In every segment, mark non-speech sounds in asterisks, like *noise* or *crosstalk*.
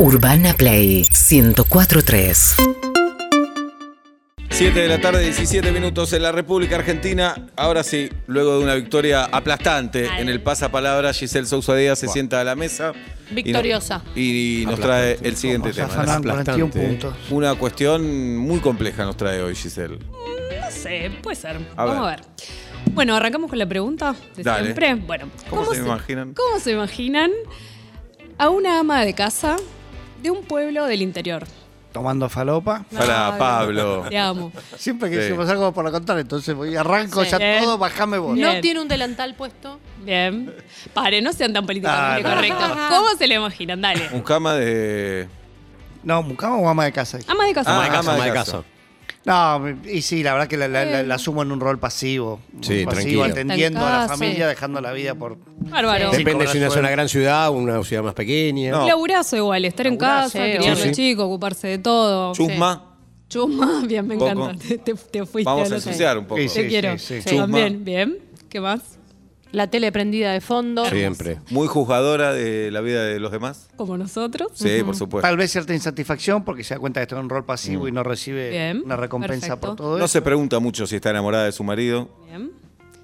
Urbana Play 1043. 7 de la tarde, 17 minutos en la República Argentina. Ahora sí, luego de una victoria aplastante en el pasapalabra, Giselle Sousa Díaz se sienta a la mesa. y no- Victoriosa. Y, nos trae el siguiente tema. afanar 41 Aplastante. puntos. Una cuestión muy compleja nos trae hoy, Giselle. No sé, puede ser. A Vamos ver. a ver. Bueno, arrancamos con la pregunta de Dale. siempre. Bueno, ¿Cómo se imaginan? ¿Cómo se imaginan a una ama de casa de un pueblo del interior? Tomando falopa. Para Pablo. Te amo. Siempre que Sí. decimos algo por la contar, entonces voy, arranco Sí. ya Bien. todo, bajame vos. Bien. No tiene un delantal puesto. Bien. Pare, no sean tan políticamente Ah, no. correctos. ¿Cómo se le imaginan? Dale. Un cama de. No, ¿mucama o ama de casa? Ama de casa. Ah, Ama de casa, No, y sí, la verdad que la, la, la- la asumo en un rol pasivo. Sí, pasivo, tranquilo. atendiendo a la casa. familia, dejando la vida por... Bárbaro. Sí. Depende cobrar si una es sueldo. una gran ciudad o una ciudad más pequeña. No. Laburazo igual, estar en Laburazo, casa, sí, criar a sí, los sí. chicos, ocuparse de todo. Chusma. Chuma, *laughs* bien, me Poco. encanta. Te, te- te fuiste Vamos a otro. ensuciar un poco. Sí, Te sí. quiero. sí. Chusma. También, bien. ¿Qué más? La tele prendida de fondo. Siempre. Muy juzgadora de la vida de los demás. Como nosotros. Sí, por supuesto. Tal vez cierta insatisfacción porque se da cuenta que está en un rol pasivo y no recibe Bien, una recompensa perfecto. por todo No eso. se pregunta mucho si está enamorada de su marido. Bien.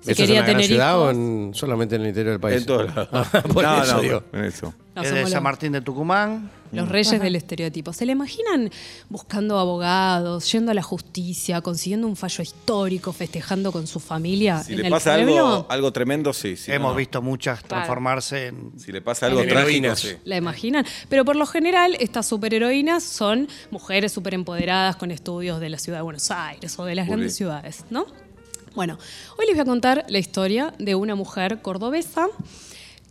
Si ¿Eso es en una gran ciudad o en- solamente en el interior del país? En todos lados. *laughs* Por no, eso no, digo. en eso. No, Es somos de los- San Martín de Tucumán. Los reyes del estereotipo. ¿Se le imaginan buscando abogados, yendo a la justicia, consiguiendo un fallo histórico, festejando con su familia Si en le el pasa algo, algo tremendo, sí. sí, Hemos no. visto muchas transformarse en... Si le pasa algo trágico, sí. ¿La imaginan? Pero por lo general, estas superheroínas son mujeres súper empoderadas con estudios de la ciudad de Buenos Aires o de las grandes ciudades, ¿no? Bueno, hoy les voy a contar la historia de una mujer cordobesa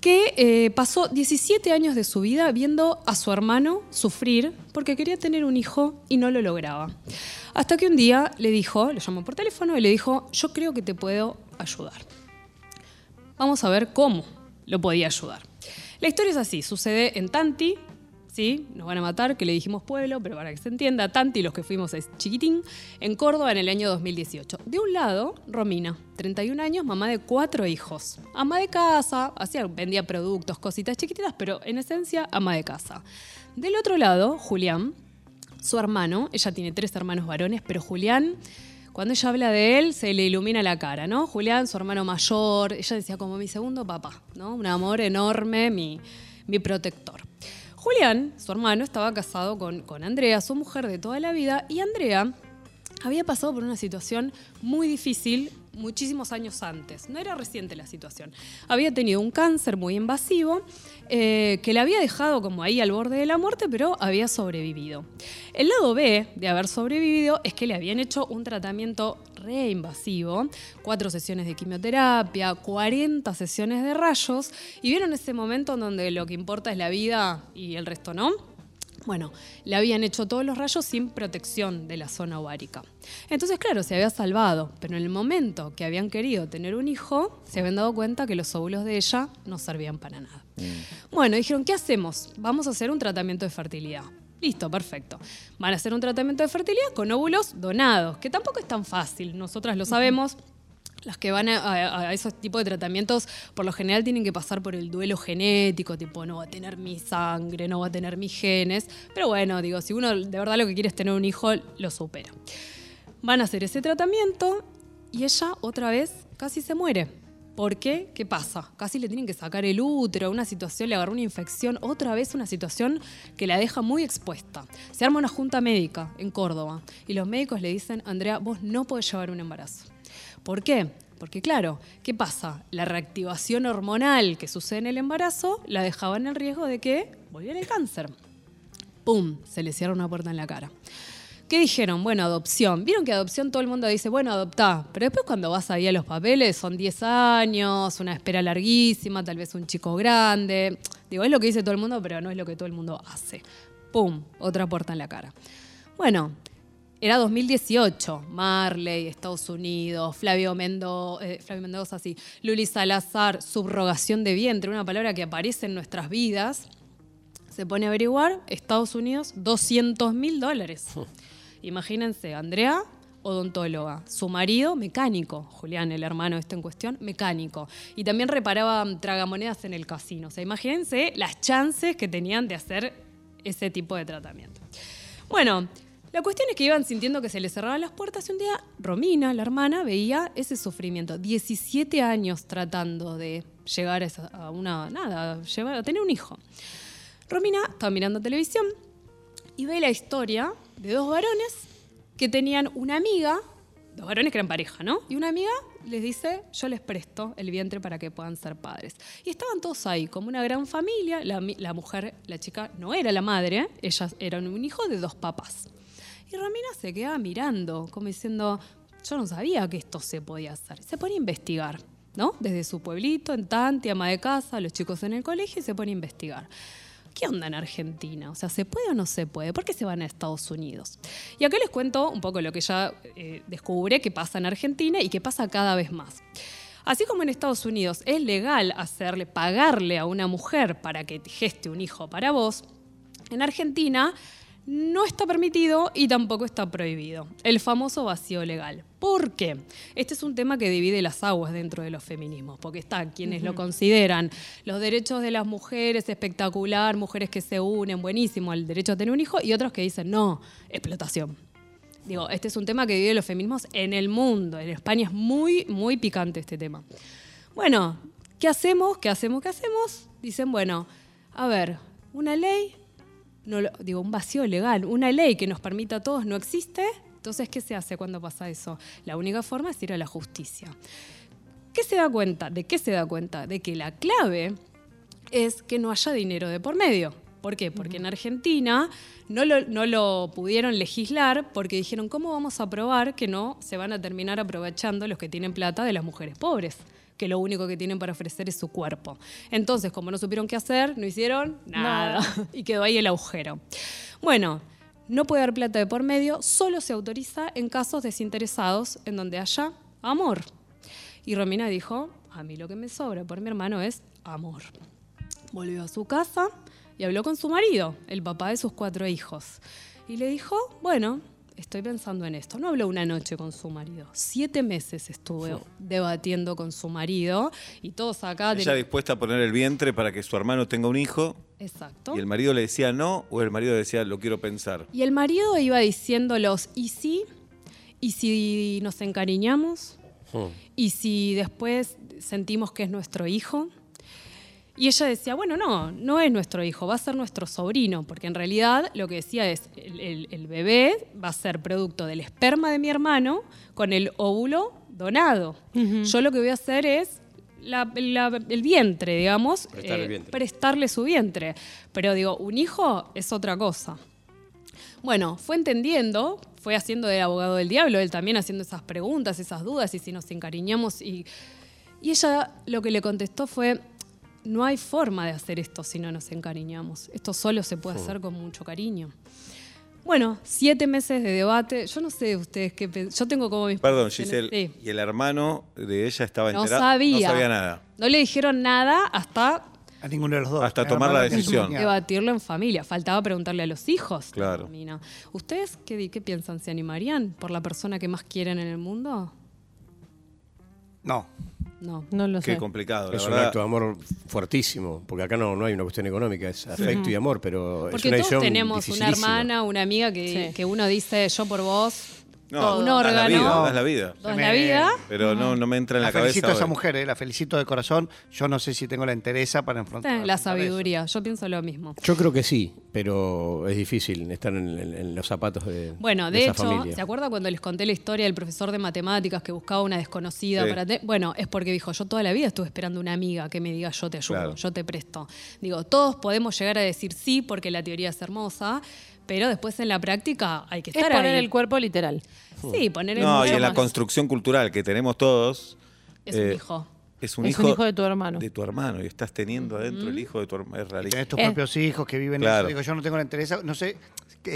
que eh, pasó 17 años de su vida viendo a su hermano sufrir porque quería tener un hijo y no lo lograba. Hasta que un día le dijo, lo llamó por teléfono y le dijo, yo creo que te puedo ayudar. Vamos a ver cómo lo podía ayudar. La historia es así, sucede en Tanti, ¿sí? Nos van a matar, que le dijimos pueblo, pero para que se entienda, Tanti, los que fuimos es chiquitín, en Córdoba en el año 2018. De un lado, Romina, 31 años, mamá de cuatro hijos. Ama de casa, hacía, vendía productos, cositas chiquititas, pero en esencia, ama de casa. Del otro lado, Julián, su hermano, ella tiene tres hermanos varones, pero Julián, cuando ella habla de él, se le ilumina la cara, ¿no? Julián, su hermano mayor, ella decía como mi segundo papá, ¿no? Un amor enorme, mi, mi protector. Julián, su hermano, estaba casado con, con Andrea, su mujer de toda la vida, y Andrea había pasado por una situación muy difícil muchísimos años antes. No era reciente la situación. Había tenido un cáncer muy invasivo eh, que la había dejado como ahí al borde de la muerte, pero había sobrevivido. El lado B de haber sobrevivido es que le habían hecho un tratamiento reinvasivo, cuatro sesiones de quimioterapia, 40 sesiones de rayos, y vieron ese momento en donde lo que importa es la vida y el resto no. Bueno, le habían hecho todos los rayos sin protección de la zona ovárica. Entonces, claro, se había salvado, pero en el momento que habían querido tener un hijo, se habían dado cuenta que los óvulos de ella no servían para nada. Bueno, dijeron, ¿qué hacemos? Vamos a hacer un tratamiento de fertilidad. Listo, perfecto. Van a hacer un tratamiento de fertilidad con óvulos donados, que tampoco es tan fácil, nosotras lo sabemos. Las que van a, a- esos tipos de tratamientos, por lo general tienen que pasar por el duelo genético, tipo, no va a tener mi sangre, no va a tener mis genes. Pero bueno, digo, si uno de verdad lo que quiere es tener un hijo, lo supera. Van a hacer ese tratamiento y ella otra vez casi se muere. ¿Por qué? ¿Qué pasa? Casi le tienen que sacar el útero, una situación, le agarró una infección, otra vez una situación que la deja muy expuesta. Se arma una junta médica en Córdoba y los médicos le dicen, Andrea, vos no podés llevar un embarazo. ¿Por qué? Porque claro, ¿qué pasa? La reactivación hormonal que sucede en el embarazo la dejaba en el riesgo de que volviera el cáncer. ¡Pum! Se le cierra una puerta en la cara. ¿Qué dijeron? Bueno, adopción. Vieron que adopción todo el mundo dice, bueno, adoptá. Pero después cuando vas ahí a los papeles son 10 años, una espera larguísima, tal vez un chico grande. Digo, es lo que dice todo el mundo, pero no es lo que todo el mundo hace. ¡Pum! Otra puerta en la cara. Bueno, era 2018, Marley, Estados Unidos, Flavio, Mendo, eh, Flavio Mendoza, sí, Luli Salazar, subrogación de vientre, una palabra que aparece en nuestras vidas. Se pone a averiguar, Estados Unidos, 200 mil dólares. Imagínense, Andrea, odontóloga, su marido, mecánico, Julián, el hermano este en cuestión, mecánico. Y también reparaba tragamonedas en el casino. O sea, imagínense las chances que tenían de hacer ese tipo de tratamiento. Bueno, la cuestión es que iban sintiendo que se les cerraban las puertas y un día Romina, la hermana, veía ese sufrimiento. 17 años tratando de llegar a, una, nada, a tener un hijo. Romina estaba mirando televisión y ve la historia de dos varones que tenían una amiga, dos varones que eran pareja, ¿no? Y una amiga les dice, yo les presto el vientre para que puedan ser padres. Y estaban todos ahí, como una gran familia. La, mujer, la chica, no era la madre, ellas eran un hijo de dos papás. Y Romina se quedaba mirando, como diciendo, yo no sabía que esto se podía hacer. Se pone a investigar, ¿no? Desde su pueblito, en Tanti, ama de casa, los chicos en el colegio, y se pone a investigar. ¿Qué onda en Argentina? O sea, ¿se puede o no se puede? ¿Por qué se van a Estados Unidos? Y acá les cuento un poco lo que ya eh, descubre que pasa en Argentina y que pasa cada vez más. Así como en Estados Unidos es legal hacerle, pagarle a una mujer para que te geste un hijo para vos, en Argentina no está permitido y tampoco está prohibido. El famoso vacío legal. ¿Por qué? Este es un tema que divide las aguas dentro de los feminismos, porque están quienes lo consideran los derechos de las mujeres espectacular, mujeres que se unen, buenísimo, el derecho a tener un hijo, y otros que dicen, no, explotación. Digo, este es un tema que divide los feminismos en el mundo. En España es muy, muy picante este tema. Bueno, ¿qué hacemos? ¿Qué hacemos? ¿Qué hacemos? Dicen, bueno, a ver, una ley, no lo- digo, un vacío legal, una ley que nos permita a todos no existe. Entonces, ¿qué se hace cuando pasa eso? La única forma es ir a la justicia. ¿Qué se da cuenta? ¿De qué se da cuenta? De que la clave es que no haya dinero de por medio. ¿Por qué? Porque en Argentina no lo, no lo pudieron legislar porque dijeron, ¿cómo vamos a probar que no se van a terminar aprovechando los que tienen plata de las mujeres pobres? Que lo único que tienen para ofrecer es su cuerpo. Entonces, como no supieron qué hacer, no hicieron nada. *laughs* y quedó ahí el agujero. Bueno, no puede haber plata de por medio, solo se autoriza en casos desinteresados en donde haya amor. Y Romina dijo, a mí lo que me sobra por mi hermano es amor. Volvió a su casa y habló con su marido, el papá de sus cuatro hijos. Y le dijo, bueno, estoy pensando en esto. No habló una noche con su marido. Siete meses estuvo debatiendo con su marido y todos acá... Ella ten- dispuesta a poner el vientre para que su hermano tenga un hijo Exacto. y el marido le decía no o el marido decía lo quiero pensar. Y el marido iba diciéndolos, ¿y si? ¿Y si nos encariñamos? ¿Y si después sentimos que es nuestro hijo? Y ella decía, bueno, no, no es nuestro hijo, va a ser nuestro sobrino, porque en realidad lo que decía es, el, el- el bebé va a ser producto del esperma de mi hermano con el óvulo donado. Yo lo que voy a hacer es la- la- el vientre, digamos, Prestarle el eh, vientre. prestarle su vientre. Pero digo, un hijo es otra cosa. Bueno, fue entendiendo, fue haciendo de abogado del diablo, él también haciendo esas preguntas, esas dudas, y si nos encariñamos. Y, y ella lo que le contestó fue, no hay forma de hacer esto si no nos encariñamos. Esto solo se puede hacer con mucho cariño. Bueno, siete meses de debate. Yo no sé ustedes qué Yo tengo como mis Perdón. Giselle. Sí. Y el hermano de ella estaba No enterado. sabía. No sabía nada. No le dijeron nada hasta A ninguno de los dos. Hasta tomar la decisión. debatirlo en familia. Faltaba preguntarle a los hijos. Claro. ¿Ustedes qué, qué piensan? ¿Se animarían por la persona que más quieren en el mundo? No. No. No lo Qué sé. complicado. la Es un verdad. acto de amor fuertísimo, porque acá no, no hay una cuestión económica, es afecto y amor, pero es Porque una todos tenemos una hermana, una amiga que, Sí. que uno dice yo por vos. No, un das la órgano. vida, das la vida. Se la vida. Pero no, no me entra en la, La felicito cabeza. a esa hoy. mujer, eh, la felicito de corazón. Yo no sé si tengo la entereza para enfrentar. La sabiduría. Yo pienso lo mismo. Yo creo que sí, pero es difícil estar en, en- en los zapatos de, Bueno, de de esa hecho, familia. ¿se acuerda cuando les conté la historia del profesor de matemáticas que buscaba una desconocida Sí. para te- Bueno, es porque dijo, yo toda la vida estuve esperando una amiga que me diga yo te ayudo, Claro. yo te presto. Digo, todos podemos llegar a decir sí porque la teoría es hermosa, pero después en la práctica hay que Es estar poner ahí. el cuerpo literal. Sí, poner el No, y en la construcción cultural que tenemos todos. Es un eh, hijo. Es un, Es hijo, un hijo de tu hermano. De tu hermano. Y estás teniendo adentro el hijo de tu hermano. Es realista. tenés tus Eh. propios hijos que viven Claro. eso. Digo, yo no tengo la entereza. No sé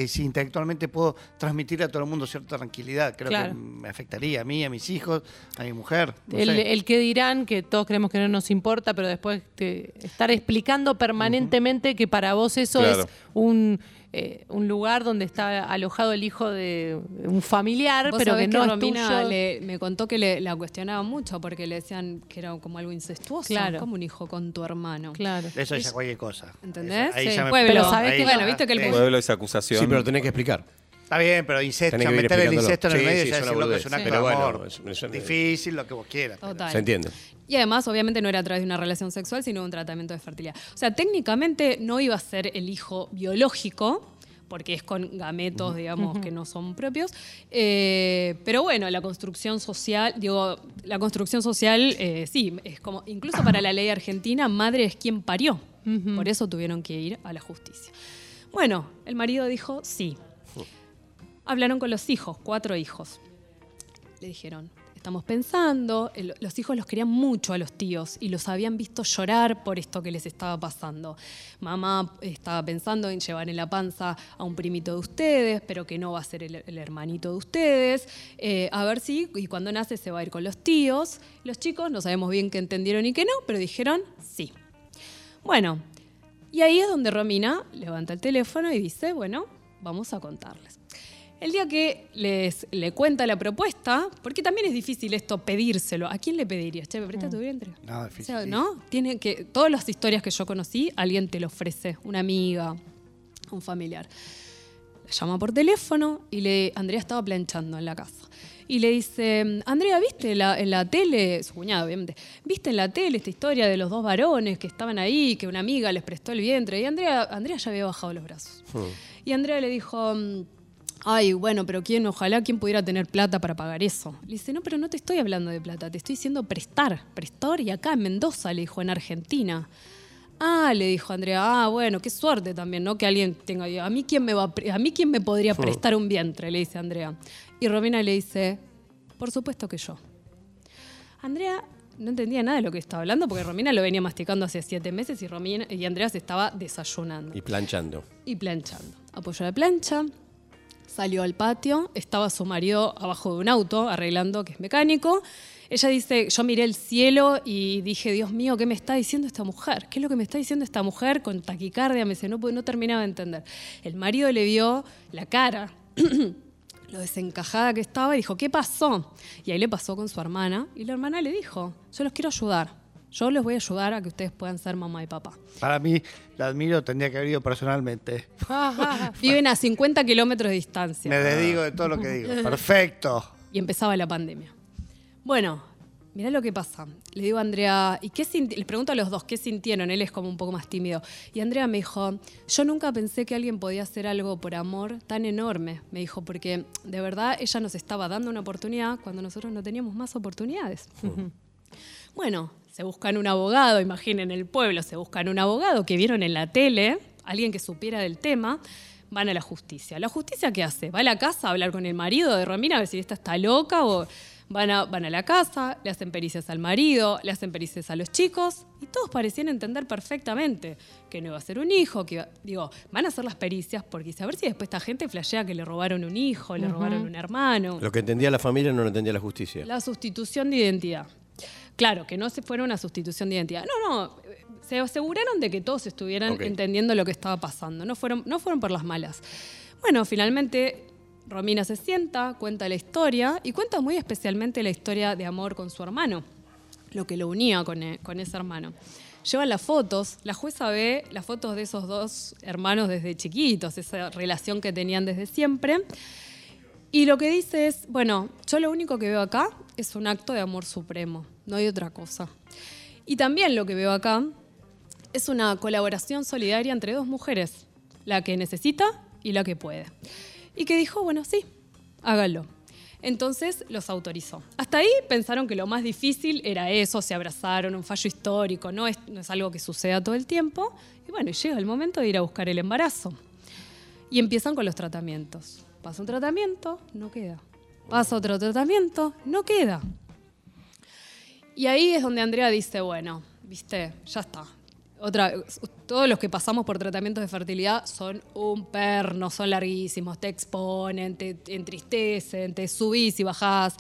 si intelectualmente puedo transmitir a todo el mundo cierta tranquilidad. Creo Claro. que me afectaría a mí, a mis hijos, a mi mujer. no el, sé. el que dirán que todos creemos que no nos importa, pero después te- estar explicando permanentemente que para vos eso Claro. es un, eh, un lugar donde está alojado el hijo de un familiar, pero que no Romina es tuyo. le- me contó que le, la cuestionaban mucho porque le decían que era como algo incestuoso. Claro. Como un hijo con tu hermano. Claro. Eso dice cualquier cosa. ¿Entendés? Eso- ahí Sí. ya me-. Pero ¿sabés ya- Bueno, viste que el sí. pueblo- esa acusación. Sí, pero tenés que explicar. Está bien, pero incesto, Tenés que ir meter el incesto en el medio sí, ya es una decirlo que es un acto Pero de bueno, amor. es- es- Difícil, lo que vos quieras. pero- Total. Se entiende. Y además, obviamente, no era a través de una relación sexual, sino de un tratamiento de fertilidad. O sea, técnicamente no iba a ser el hijo biológico, porque es con gametos, digamos, que no son propios. Eh, pero bueno, la construcción social, digo, la construcción social, eh, sí, es como, incluso para la ley argentina, madre es quien parió. Por eso tuvieron que ir a la justicia. Bueno, el marido dijo sí. Hablaron con los hijos, cuatro hijos le dijeron, estamos pensando, los hijos los querían mucho a los tíos y los habían visto llorar por esto que les estaba pasando. Mamá estaba pensando en llevar en la panza a un primito de ustedes, pero que no va a ser el, el hermanito de ustedes. Eh, a ver si, y cuando nace se va a ir con los tíos. Los chicos no sabemos bien qué entendieron y qué no, pero dijeron sí. Bueno, y ahí es donde Romina levanta el teléfono y dice, bueno, vamos a contarles. El día que les le cuenta la propuesta, porque también es difícil esto pedírselo, ¿a quién le pedirías? Che, ¿me presta tu vientre? No, O difícil. sea, ¿no? Tiene que, todas las historias que yo conocí, alguien te lo ofrece, una amiga, un familiar. La llama por teléfono y le, Andrea estaba planchando en la casa. Y le dice, Andrea, ¿viste la- en la tele, su cuñado obviamente, ¿viste en la tele esta historia de los dos varones que estaban ahí, que una amiga les prestó el vientre? Y Andrea, Andrea ya había bajado los brazos. Y Andrea le dijo, mm, ay, bueno, pero quién, ojalá quién pudiera tener plata para pagar eso. Le dice, no, pero no te estoy hablando de plata, te estoy diciendo prestar, prestar y acá en Mendoza, le dijo, en Argentina. Ah, le dijo Andrea, ah, bueno, qué suerte también, ¿no? Que alguien tenga. A mí quién me va a mí quién me podría prestar un vientre, le dice Andrea. Y Romina le dice, por supuesto que yo. Andrea no entendía nada de lo que estaba hablando porque Romina lo venía masticando hace siete meses y, Romina, y Andrea se estaba desayunando Y planchando. y planchando. Apoyó la plancha, salió al patio, estaba su marido abajo de un auto arreglando, que es mecánico. Ella dice, yo miré el cielo y dije, Dios mío, ¿qué me está diciendo esta mujer? ¿Qué es lo que me está diciendo esta mujer con taquicardia? Me dice, no, no terminaba de entender. El marido le vio la cara, *clears throat* lo desencajada que estaba y dijo, ¿qué pasó? Y ahí le pasó con su hermana y la hermana le dijo, yo los quiero ayudar. Yo les voy a ayudar a que ustedes puedan ser mamá y papá. Para mí, la admiro, tendría que haber ido personalmente. *laughs* Viven a 50 kilómetros de distancia. Me dedico de todo lo que digo. *laughs* Perfecto. y empezaba la pandemia. Bueno, mirá lo que pasa. Le digo a Andrea, ¿y qué sinti-?" Les pregunto a los dos, ¿qué sintieron? Él es como un poco más tímido. Y Andrea me dijo, yo nunca pensé que alguien podía hacer algo por amor tan enorme. Me dijo, porque de verdad ella nos estaba dando una oportunidad cuando nosotros no teníamos más oportunidades. Bueno, se buscan un abogado, imaginen el pueblo, se buscan un abogado que vieron en la tele, alguien que supiera del tema, van a la justicia. ¿La justicia qué hace? Va a la casa a hablar con el marido de Romina a ver si esta está loca o van a, van a la casa, le hacen pericias al marido, le hacen pericias a los chicos y todos parecían entender perfectamente que no iba a ser un hijo, que iba- digo, van a hacer las pericias porque a ver si después esta gente flashea que le robaron un hijo, le robaron un hermano. Lo que entendía la familia no lo entendía la justicia. La sustitución de identidad. Claro, que no se fuera una sustitución de identidad. No, no, eh, se aseguraron de que todos estuvieran entendiendo lo que estaba pasando. No fueron, no fueron por las malas. Bueno, finalmente Romina se sienta, cuenta la historia y cuenta muy especialmente la historia de amor con su hermano, lo que lo unía con, e- con ese hermano. Lleva las fotos, la jueza ve las fotos de esos dos hermanos desde chiquitos, esa relación que tenían desde siempre. Y lo que dice es, bueno, yo lo único que veo acá es un acto de amor supremo, no hay otra cosa. Y también lo que veo acá es una colaboración solidaria entre dos mujeres, la que necesita y la que puede. Y que dijo, bueno, sí, hágalo. Entonces los autorizó. Hasta ahí pensaron que lo más difícil era eso, se abrazaron, un fallo histórico, no es, no es algo que suceda todo el tiempo. Y bueno, llega el momento de ir a buscar el embarazo. Y empiezan con los tratamientos. Pasa un tratamiento, no queda. Pasa otro tratamiento, no queda. Y ahí es donde Andrea dice, bueno, viste, ya está. Otra, todos los que pasamos por tratamientos de fertilidad son un perno, son larguísimos, te exponen, te, te entristecen, te subís y bajás.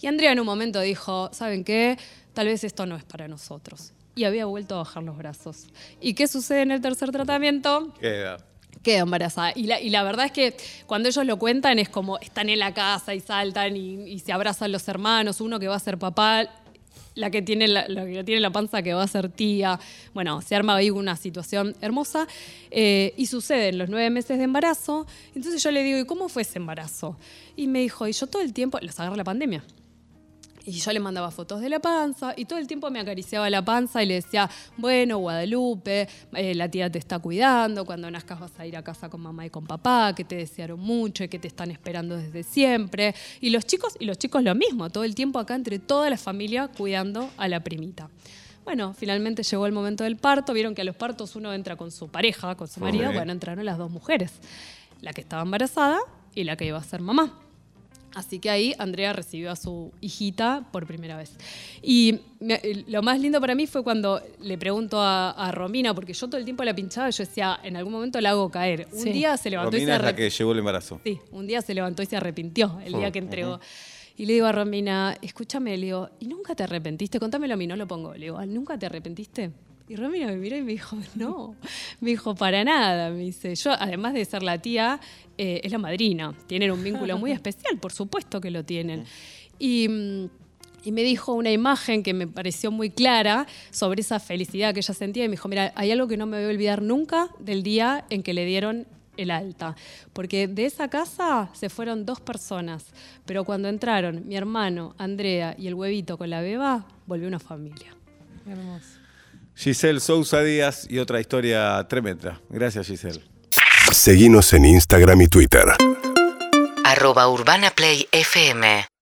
Y Andrea en un momento dijo, ¿saben qué? Tal vez esto no es para nosotros. Y había vuelto a bajar los brazos. ¿Y qué sucede en el tercer tratamiento? Queda. queda embarazada. Y la, y la verdad es que cuando ellos lo cuentan es como están en la casa y saltan y, y se abrazan los hermanos, uno que va a ser papá. La que tiene la, que tiene la panza que va a ser tía. Bueno, se arma ahí una situación hermosa eh, y suceden los nueve meses de embarazo. Entonces yo le digo, ¿y cómo fue ese embarazo? Y me dijo, y yo todo el tiempo, los agarra la pandemia. Y yo le mandaba fotos de la panza y todo el tiempo me acariciaba la panza y le decía, bueno, Guadalupe, eh, la tía te está cuidando, cuando nazcas vas a ir a casa con mamá y con papá, que te desearon mucho y que te están esperando desde siempre. Y los chicos, y los chicos lo mismo, todo el tiempo acá entre toda la familia cuidando a la primita. Bueno, finalmente llegó el momento del parto. Vieron que a los partos uno entra con su pareja, con su marido. Ok. Bueno, entraron las dos mujeres. La que estaba embarazada y la que iba a ser mamá. Así que ahí Andrea recibió a su hijita por primera vez. Y me- lo más lindo para mí fue cuando le pregunto a, a Romina, porque yo todo el tiempo la pinchaba y yo decía, en algún momento la hago caer. Un Sí. día se levantó y Romina se es la arrep- que llevó el embarazo. Sí, un día se levantó y se arrepintió el día que entregó. Y le digo a Romina, escúchame, le digo, ¿y nunca te arrepentiste? Contámelo a mí, no lo pongo. Le digo, ¿nunca te arrepentiste? Y Romina me miró y me dijo, *laughs* no. Me dijo, para nada. Me dice, yo, además de ser la tía, eh, es la madrina. Tienen un vínculo muy *laughs* especial, por supuesto que lo tienen. Y. mm, y me dijo una imagen que me pareció muy clara sobre esa felicidad que ella sentía y me dijo, mira, hay algo que no me voy a olvidar nunca del día en que le dieron el alta, porque de esa casa se fueron dos personas, pero cuando entraron mi hermano, Andrea y el huevito con la beba, volvió una familia. Hermoso. Giselle Sousa Díaz y otra historia tremenda. Gracias, Giselle. Seguinos en Instagram y Twitter. Arroba Urbana Play FM